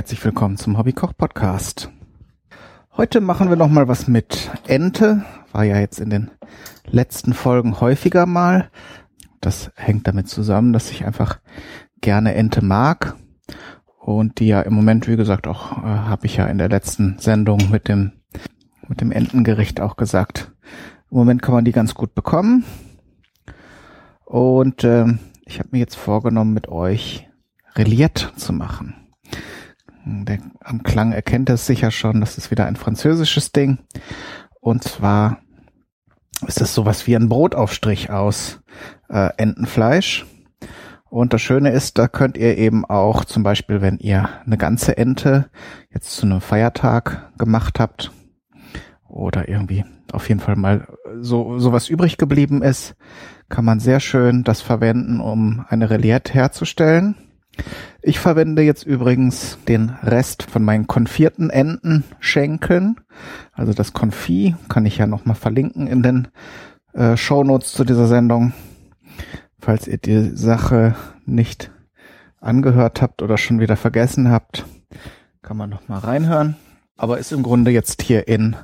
herzlich willkommen zum Hobbykoch Podcast. Heute machen wir noch mal was mit Ente. War ja jetzt in den letzten Folgen häufiger mal. Das hängt damit zusammen, dass ich einfach gerne Ente mag und die ja im Moment, wie gesagt, auch äh, habe ich ja in der letzten Sendung mit dem mit dem Entengericht auch gesagt. Im Moment kann man die ganz gut bekommen und äh, ich habe mir jetzt vorgenommen, mit euch Reliette zu machen. Der, am Klang erkennt es sicher schon, das ist wieder ein französisches Ding. Und zwar ist es sowas wie ein Brotaufstrich aus äh, Entenfleisch. Und das Schöne ist, da könnt ihr eben auch zum Beispiel, wenn ihr eine ganze Ente jetzt zu einem Feiertag gemacht habt oder irgendwie auf jeden Fall mal so sowas übrig geblieben ist, kann man sehr schön das verwenden, um eine Reliette herzustellen. Ich verwende jetzt übrigens den Rest von meinen konfierten Entenschenkeln. Also das Konfit kann ich ja nochmal verlinken in den äh, Shownotes zu dieser Sendung. Falls ihr die Sache nicht angehört habt oder schon wieder vergessen habt, kann man nochmal reinhören. Aber ist im Grunde jetzt hier in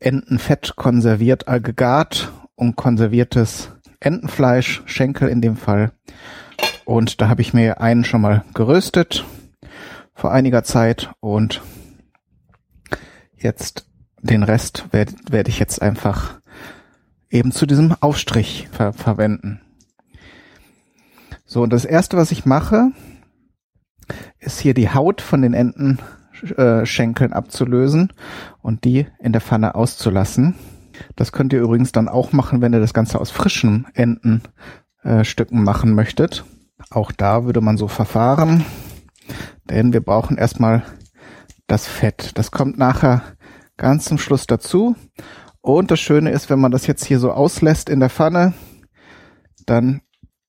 Entenfett konserviert Aggregat und konserviertes Entenfleisch, Schenkel in dem Fall. Und da habe ich mir einen schon mal geröstet vor einiger Zeit und jetzt den Rest werde werd ich jetzt einfach eben zu diesem Aufstrich ver verwenden. So, und das erste, was ich mache, ist hier die Haut von den Entenschenkeln abzulösen und die in der Pfanne auszulassen. Das könnt ihr übrigens dann auch machen, wenn ihr das Ganze aus frischen Entenstücken äh, machen möchtet. Auch da würde man so verfahren, denn wir brauchen erstmal das Fett. Das kommt nachher ganz zum Schluss dazu. Und das Schöne ist, wenn man das jetzt hier so auslässt in der Pfanne, dann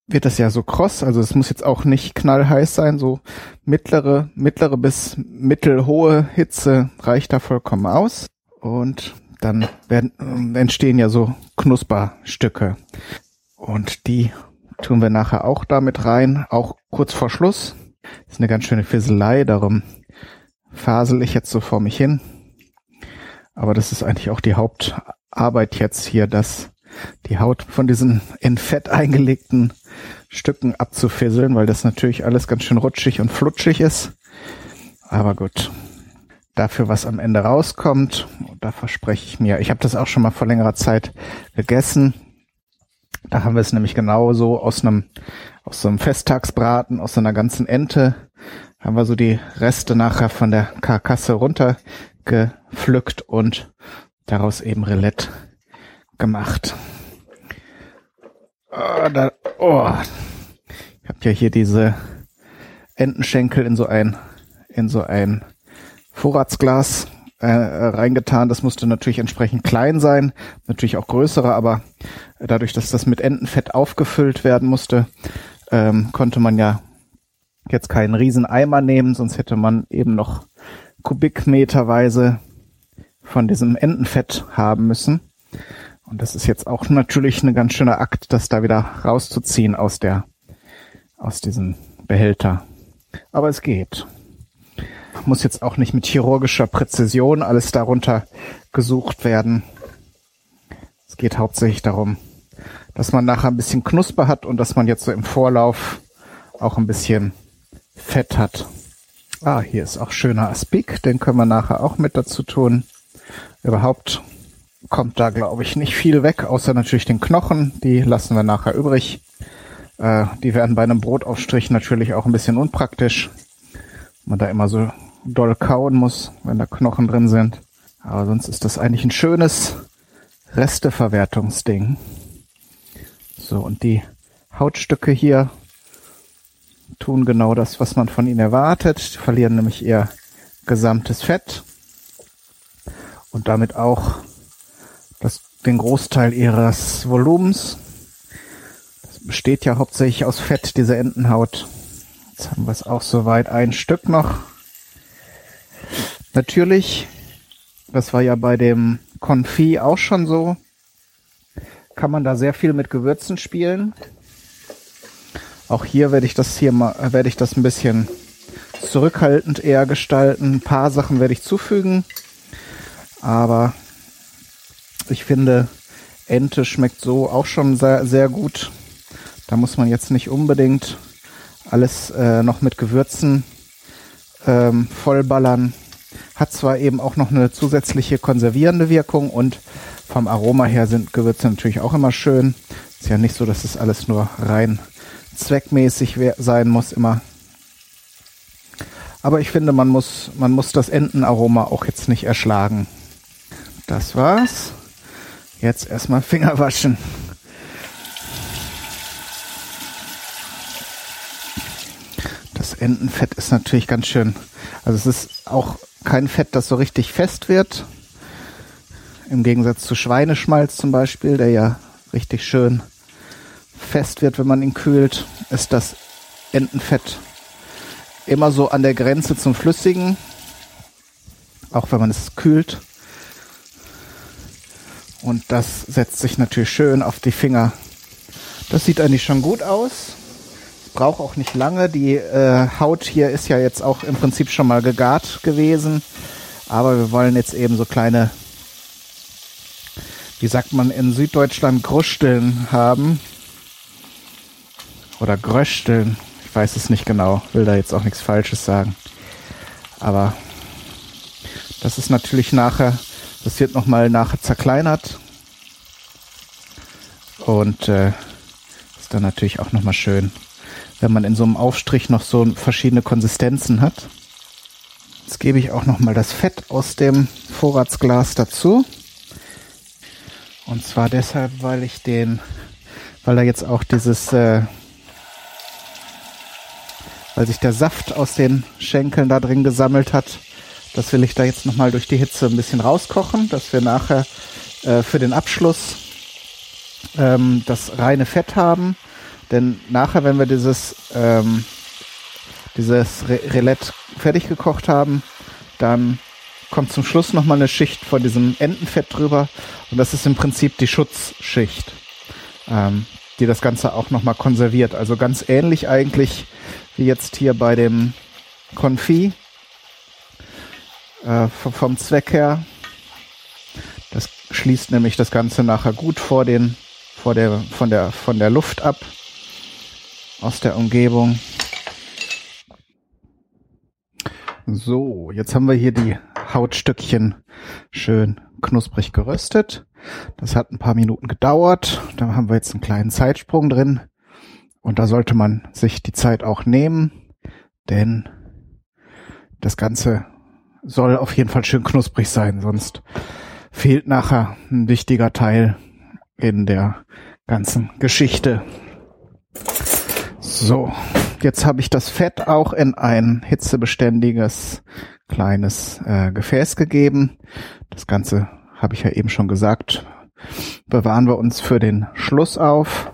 wird das ja so kross, also es muss jetzt auch nicht knallheiß sein, so mittlere, mittlere bis mittelhohe Hitze reicht da vollkommen aus. Und dann werden, entstehen ja so Knusperstücke. Und die tun wir nachher auch damit rein, auch kurz vor Schluss. Das ist eine ganz schöne Fisselei, darum fasel ich jetzt so vor mich hin. Aber das ist eigentlich auch die Hauptarbeit jetzt hier, dass die Haut von diesen in Fett eingelegten Stücken abzufisseln, weil das natürlich alles ganz schön rutschig und flutschig ist. Aber gut, dafür, was am Ende rauskommt. Da verspreche ich mir. Ich habe das auch schon mal vor längerer Zeit gegessen. Da haben wir es nämlich genauso aus einem aus so einem Festtagsbraten, aus so einer ganzen Ente, haben wir so die Reste nachher von der Karkasse runtergepflückt und daraus eben Relette gemacht. Oh, da, oh. Ich habe ja hier diese Entenschenkel in so ein in so ein Vorratsglas äh, reingetan. Das musste natürlich entsprechend klein sein, natürlich auch größere, aber dadurch, dass das mit Entenfett aufgefüllt werden musste, ähm, konnte man ja jetzt keinen riesen Eimer nehmen, sonst hätte man eben noch Kubikmeterweise von diesem Entenfett haben müssen. Und das ist jetzt auch natürlich ein ganz schöner Akt, das da wieder rauszuziehen aus der, aus diesem Behälter. Aber es geht muss jetzt auch nicht mit chirurgischer Präzision alles darunter gesucht werden. Es geht hauptsächlich darum, dass man nachher ein bisschen Knusper hat und dass man jetzt so im Vorlauf auch ein bisschen Fett hat. Ah, hier ist auch schöner Aspik, den können wir nachher auch mit dazu tun. Überhaupt kommt da, glaube ich, nicht viel weg, außer natürlich den Knochen. Die lassen wir nachher übrig. Äh, die werden bei einem Brotaufstrich natürlich auch ein bisschen unpraktisch. Man da immer so doll kauen muss, wenn da Knochen drin sind. Aber sonst ist das eigentlich ein schönes Resteverwertungsding. So, und die Hautstücke hier tun genau das, was man von ihnen erwartet. Die verlieren nämlich ihr gesamtes Fett und damit auch das, den Großteil ihres Volumens. Das besteht ja hauptsächlich aus Fett, diese Entenhaut. Jetzt haben wir es auch soweit ein Stück noch. Natürlich, das war ja bei dem Confit auch schon so, kann man da sehr viel mit Gewürzen spielen. Auch hier werde ich das hier mal, werde ich das ein bisschen zurückhaltend eher gestalten. Ein paar Sachen werde ich zufügen, aber ich finde, Ente schmeckt so auch schon sehr, sehr gut. Da muss man jetzt nicht unbedingt alles äh, noch mit Gewürzen ähm, vollballern. Hat zwar eben auch noch eine zusätzliche konservierende Wirkung und vom Aroma her sind Gewürze natürlich auch immer schön. Ist ja nicht so, dass es alles nur rein zweckmäßig sein muss immer. Aber ich finde, man muss, man muss das Entenaroma auch jetzt nicht erschlagen. Das war's. Jetzt erstmal Finger waschen. Entenfett ist natürlich ganz schön. Also es ist auch kein Fett, das so richtig fest wird. Im Gegensatz zu Schweineschmalz zum Beispiel, der ja richtig schön fest wird, wenn man ihn kühlt, ist das Entenfett immer so an der Grenze zum Flüssigen, auch wenn man es kühlt. Und das setzt sich natürlich schön auf die Finger. Das sieht eigentlich schon gut aus. Braucht auch nicht lange. Die äh, Haut hier ist ja jetzt auch im Prinzip schon mal gegart gewesen. Aber wir wollen jetzt eben so kleine, wie sagt man in Süddeutschland, Grusteln haben. Oder Grösteln. Ich weiß es nicht genau. Will da jetzt auch nichts Falsches sagen. Aber das ist natürlich nachher das wird nochmal nachher zerkleinert. Und äh, ist dann natürlich auch nochmal schön, wenn man in so einem Aufstrich noch so verschiedene Konsistenzen hat. Jetzt gebe ich auch nochmal das Fett aus dem Vorratsglas dazu. Und zwar deshalb, weil ich den, weil da jetzt auch dieses, äh, weil sich der Saft aus den Schenkeln da drin gesammelt hat, das will ich da jetzt nochmal durch die Hitze ein bisschen rauskochen, dass wir nachher äh, für den Abschluss ähm, das reine Fett haben. Denn nachher, wenn wir dieses, ähm, dieses Re Relette fertig gekocht haben, dann kommt zum Schluss nochmal eine Schicht von diesem Entenfett drüber. Und das ist im Prinzip die Schutzschicht, ähm, die das Ganze auch nochmal konserviert. Also ganz ähnlich eigentlich wie jetzt hier bei dem Konfit äh, vom Zweck her. Das schließt nämlich das Ganze nachher gut vor den, vor der, von der, von der Luft ab aus der Umgebung. So, jetzt haben wir hier die Hautstückchen schön knusprig geröstet. Das hat ein paar Minuten gedauert. Da haben wir jetzt einen kleinen Zeitsprung drin. Und da sollte man sich die Zeit auch nehmen, denn das Ganze soll auf jeden Fall schön knusprig sein, sonst fehlt nachher ein wichtiger Teil in der ganzen Geschichte. So, jetzt habe ich das Fett auch in ein hitzebeständiges kleines äh, Gefäß gegeben. Das Ganze habe ich ja eben schon gesagt, bewahren wir uns für den Schluss auf,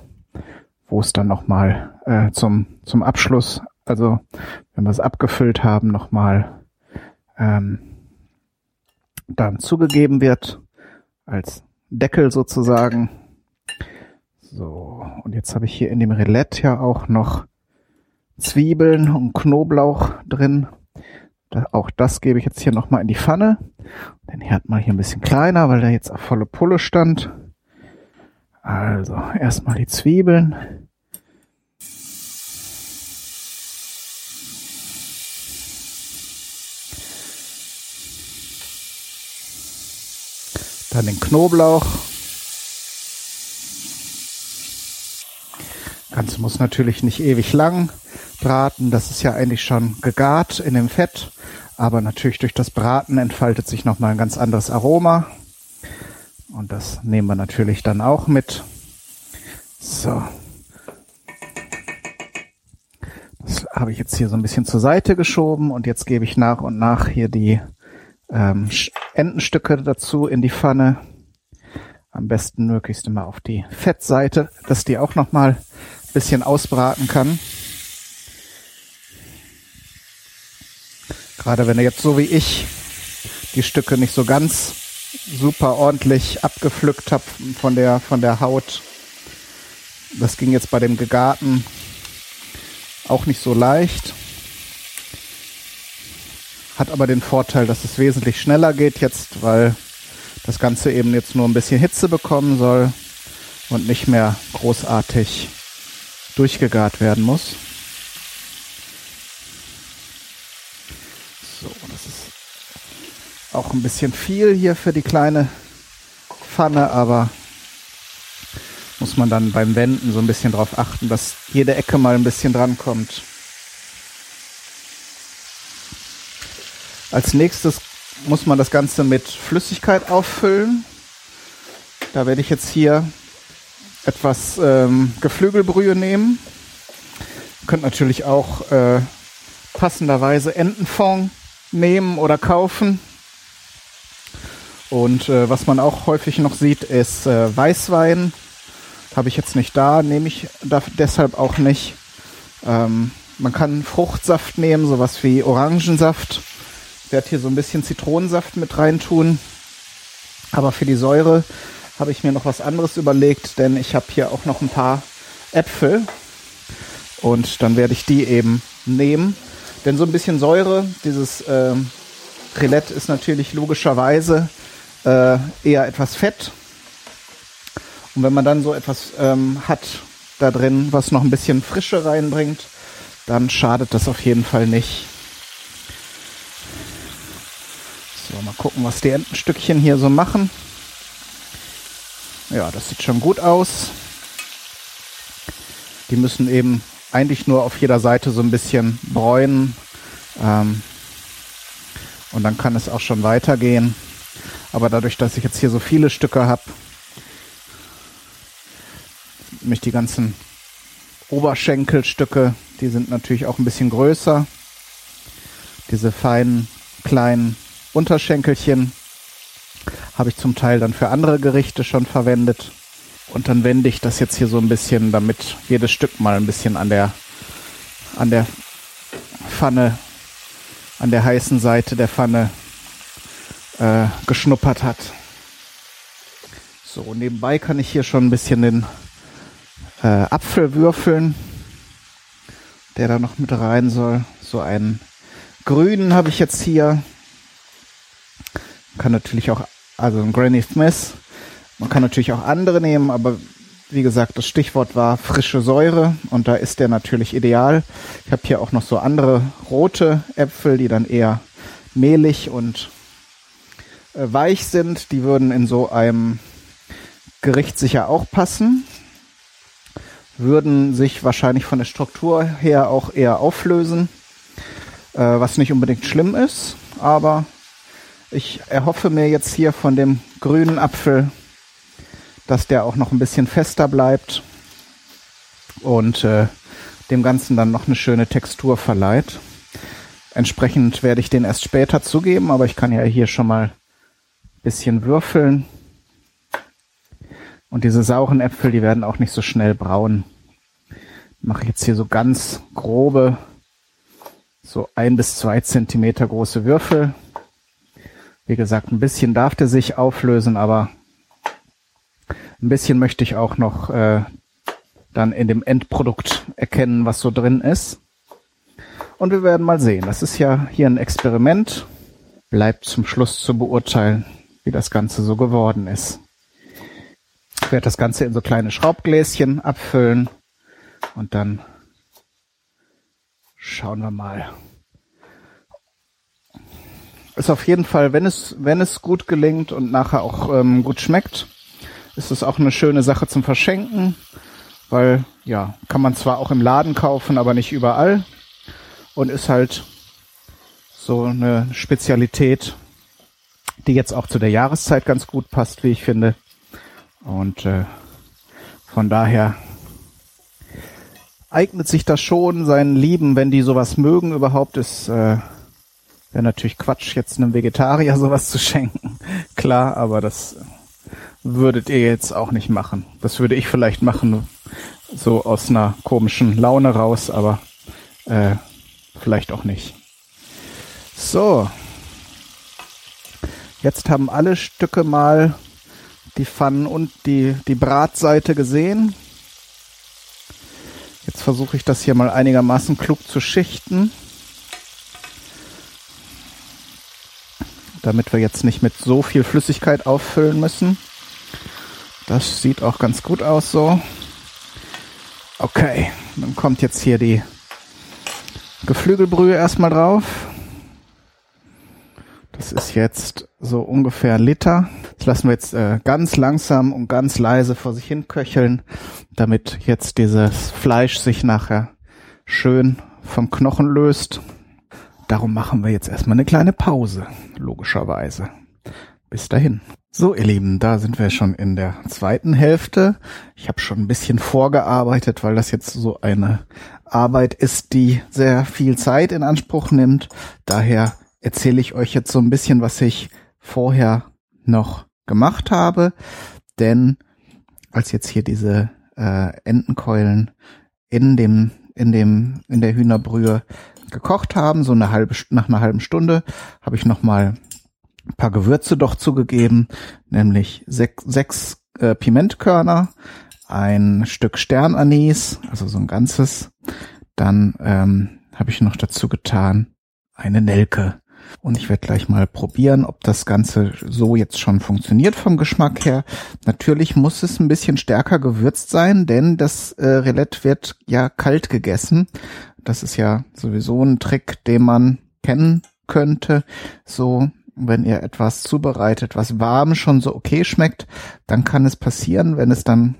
wo es dann nochmal äh, zum, zum Abschluss, also wenn wir es abgefüllt haben, nochmal ähm, dann zugegeben wird als Deckel sozusagen. So, und jetzt habe ich hier in dem Relett ja auch noch Zwiebeln und Knoblauch drin. Da, auch das gebe ich jetzt hier nochmal in die Pfanne. Den Herd mal hier ein bisschen kleiner, weil der jetzt auf volle Pulle stand. Also erstmal die Zwiebeln. Dann den Knoblauch. Ganze muss natürlich nicht ewig lang braten. Das ist ja eigentlich schon gegart in dem Fett. Aber natürlich durch das Braten entfaltet sich nochmal ein ganz anderes Aroma. Und das nehmen wir natürlich dann auch mit. So. Das habe ich jetzt hier so ein bisschen zur Seite geschoben und jetzt gebe ich nach und nach hier die ähm, Entenstücke dazu in die Pfanne. Am besten möglichst immer auf die Fettseite, dass die auch nochmal ein bisschen ausbraten kann. Gerade wenn ihr jetzt so wie ich die Stücke nicht so ganz super ordentlich abgepflückt habt von der, von der Haut. Das ging jetzt bei dem Gegarten auch nicht so leicht. Hat aber den Vorteil, dass es wesentlich schneller geht jetzt, weil das Ganze eben jetzt nur ein bisschen Hitze bekommen soll und nicht mehr großartig durchgegart werden muss. So, das ist auch ein bisschen viel hier für die kleine Pfanne, aber muss man dann beim Wenden so ein bisschen darauf achten, dass jede Ecke mal ein bisschen dran kommt. Als nächstes muss man das Ganze mit Flüssigkeit auffüllen. Da werde ich jetzt hier etwas ähm, Geflügelbrühe nehmen. Ihr könnt natürlich auch äh, passenderweise Entenfond nehmen oder kaufen. Und äh, was man auch häufig noch sieht, ist äh, Weißwein. Habe ich jetzt nicht da, nehme ich deshalb auch nicht. Ähm, man kann Fruchtsaft nehmen, sowas wie Orangensaft. Werde hier so ein bisschen Zitronensaft mit reintun. Aber für die Säure habe ich mir noch was anderes überlegt, denn ich habe hier auch noch ein paar Äpfel. Und dann werde ich die eben nehmen. Denn so ein bisschen Säure, dieses äh, Rillette ist natürlich logischerweise äh, eher etwas fett. Und wenn man dann so etwas ähm, hat da drin, was noch ein bisschen Frische reinbringt, dann schadet das auf jeden Fall nicht. So, mal gucken, was die Entenstückchen hier so machen. Ja, das sieht schon gut aus. Die müssen eben eigentlich nur auf jeder Seite so ein bisschen bräunen. Ähm, und dann kann es auch schon weitergehen. Aber dadurch, dass ich jetzt hier so viele Stücke habe, mich die ganzen Oberschenkelstücke, die sind natürlich auch ein bisschen größer. Diese feinen kleinen Unterschenkelchen habe ich zum Teil dann für andere Gerichte schon verwendet. Und dann wende ich das jetzt hier so ein bisschen, damit jedes Stück mal ein bisschen an der, an der Pfanne, an der heißen Seite der Pfanne äh, geschnuppert hat. So, nebenbei kann ich hier schon ein bisschen den äh, Apfel würfeln, der da noch mit rein soll. So einen grünen habe ich jetzt hier. Kann natürlich auch also ein Granny Smith. Man kann natürlich auch andere nehmen, aber wie gesagt, das Stichwort war frische Säure und da ist der natürlich ideal. Ich habe hier auch noch so andere rote Äpfel, die dann eher mehlig und äh, weich sind. Die würden in so einem Gericht sicher auch passen. Würden sich wahrscheinlich von der Struktur her auch eher auflösen, äh, was nicht unbedingt schlimm ist, aber ich erhoffe mir jetzt hier von dem grünen Apfel, dass der auch noch ein bisschen fester bleibt und äh, dem Ganzen dann noch eine schöne Textur verleiht. Entsprechend werde ich den erst später zugeben, aber ich kann ja hier schon mal ein bisschen würfeln. Und diese sauren Äpfel, die werden auch nicht so schnell braun. Mache ich jetzt hier so ganz grobe, so ein bis zwei Zentimeter große Würfel. Wie gesagt, ein bisschen darf der sich auflösen, aber ein bisschen möchte ich auch noch äh, dann in dem Endprodukt erkennen, was so drin ist. Und wir werden mal sehen. Das ist ja hier ein Experiment. Bleibt zum Schluss zu beurteilen, wie das Ganze so geworden ist. Ich werde das Ganze in so kleine Schraubgläschen abfüllen und dann schauen wir mal, ist auf jeden Fall, wenn es, wenn es gut gelingt und nachher auch ähm, gut schmeckt, ist es auch eine schöne Sache zum Verschenken, weil ja, kann man zwar auch im Laden kaufen, aber nicht überall und ist halt so eine Spezialität, die jetzt auch zu der Jahreszeit ganz gut passt, wie ich finde. Und äh, von daher eignet sich das schon seinen Lieben, wenn die sowas mögen überhaupt, ist äh, Wäre natürlich Quatsch, jetzt einem Vegetarier sowas zu schenken. Klar, aber das würdet ihr jetzt auch nicht machen. Das würde ich vielleicht machen, so aus einer komischen Laune raus, aber äh, vielleicht auch nicht. So. Jetzt haben alle Stücke mal die Pfannen und die, die Bratseite gesehen. Jetzt versuche ich das hier mal einigermaßen klug zu schichten. Damit wir jetzt nicht mit so viel Flüssigkeit auffüllen müssen. Das sieht auch ganz gut aus so. Okay, dann kommt jetzt hier die Geflügelbrühe erstmal drauf. Das ist jetzt so ungefähr ein Liter. Das lassen wir jetzt äh, ganz langsam und ganz leise vor sich hin köcheln, damit jetzt dieses Fleisch sich nachher schön vom Knochen löst. Darum machen wir jetzt erstmal eine kleine Pause, logischerweise. Bis dahin. So, ihr Lieben, da sind wir schon in der zweiten Hälfte. Ich habe schon ein bisschen vorgearbeitet, weil das jetzt so eine Arbeit ist, die sehr viel Zeit in Anspruch nimmt. Daher erzähle ich euch jetzt so ein bisschen, was ich vorher noch gemacht habe. Denn als jetzt hier diese äh, Entenkeulen in dem in dem in der Hühnerbrühe gekocht haben, so eine halbe nach einer halben Stunde, habe ich noch mal ein paar Gewürze doch zugegeben, nämlich sechs, sechs äh, Pimentkörner, ein Stück Sternanis, also so ein ganzes. Dann ähm, habe ich noch dazu getan eine Nelke. Und ich werde gleich mal probieren, ob das Ganze so jetzt schon funktioniert vom Geschmack her. Natürlich muss es ein bisschen stärker gewürzt sein, denn das äh, Rillette wird ja kalt gegessen. Das ist ja sowieso ein Trick, den man kennen könnte. So, wenn ihr etwas zubereitet, was warm schon so okay schmeckt, dann kann es passieren, wenn es dann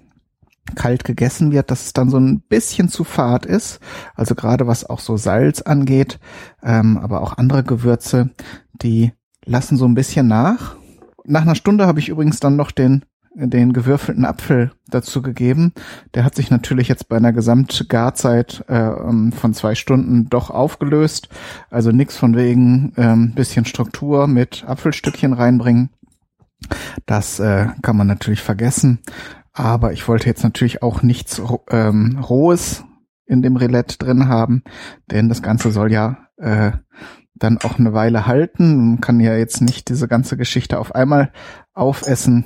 kalt gegessen wird, dass es dann so ein bisschen zu fad ist. Also gerade was auch so Salz angeht, ähm, aber auch andere Gewürze, die lassen so ein bisschen nach. Nach einer Stunde habe ich übrigens dann noch den den gewürfelten Apfel dazu gegeben. Der hat sich natürlich jetzt bei einer Gesamtgarzeit äh, ähm, von zwei Stunden doch aufgelöst. Also nichts von wegen ähm, bisschen Struktur mit Apfelstückchen reinbringen. Das äh, kann man natürlich vergessen. Aber ich wollte jetzt natürlich auch nichts ähm, Rohes in dem Roulette drin haben, denn das Ganze soll ja äh, dann auch eine Weile halten. Man kann ja jetzt nicht diese ganze Geschichte auf einmal aufessen.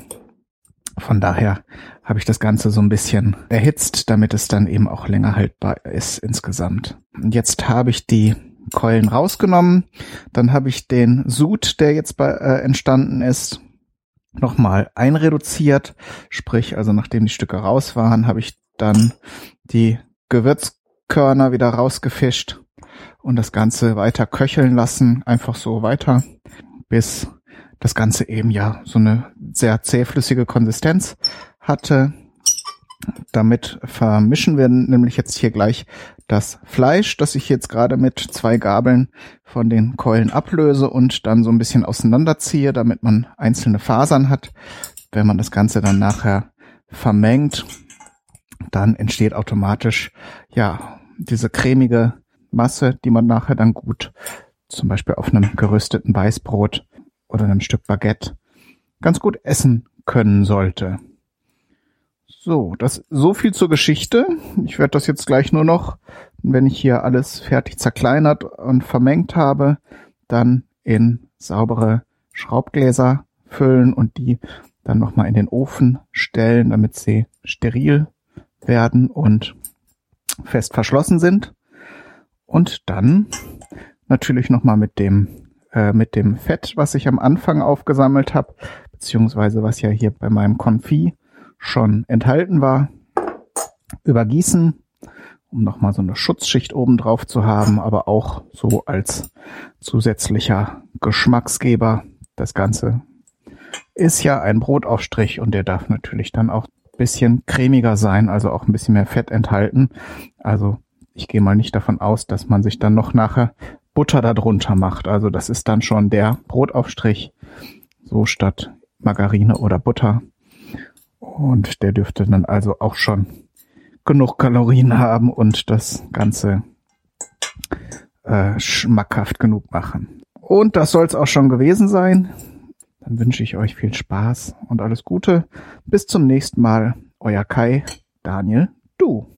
Von daher habe ich das Ganze so ein bisschen erhitzt, damit es dann eben auch länger haltbar ist insgesamt. Und jetzt habe ich die Keulen rausgenommen. Dann habe ich den Sud, der jetzt bei, äh, entstanden ist, nochmal einreduziert. Sprich, also nachdem die Stücke raus waren, habe ich dann die Gewürzkörner wieder rausgefischt und das Ganze weiter köcheln lassen. Einfach so weiter, bis das Ganze eben ja so eine sehr zähflüssige Konsistenz hatte. Damit vermischen wir nämlich jetzt hier gleich das Fleisch, das ich jetzt gerade mit zwei Gabeln von den Keulen ablöse und dann so ein bisschen auseinanderziehe, damit man einzelne Fasern hat. Wenn man das Ganze dann nachher vermengt, dann entsteht automatisch ja diese cremige Masse, die man nachher dann gut zum Beispiel auf einem gerösteten Weißbrot oder einem Stück Baguette ganz gut essen können sollte. So, das so viel zur Geschichte. Ich werde das jetzt gleich nur noch, wenn ich hier alles fertig zerkleinert und vermengt habe, dann in saubere Schraubgläser füllen und die dann nochmal in den Ofen stellen, damit sie steril werden und fest verschlossen sind. Und dann natürlich nochmal mit dem äh, mit dem Fett, was ich am Anfang aufgesammelt habe, beziehungsweise was ja hier bei meinem Konfit schon enthalten war, übergießen, um nochmal so eine Schutzschicht oben drauf zu haben, aber auch so als zusätzlicher Geschmacksgeber. Das Ganze ist ja ein Brotaufstrich und der darf natürlich dann auch ein bisschen cremiger sein, also auch ein bisschen mehr Fett enthalten. Also ich gehe mal nicht davon aus, dass man sich dann noch nachher Butter darunter macht. Also das ist dann schon der Brotaufstrich, so statt Margarine oder Butter. Und der dürfte dann also auch schon genug Kalorien haben und das Ganze äh, schmackhaft genug machen. Und das soll es auch schon gewesen sein. Dann wünsche ich euch viel Spaß und alles Gute. Bis zum nächsten Mal. Euer Kai, Daniel, du.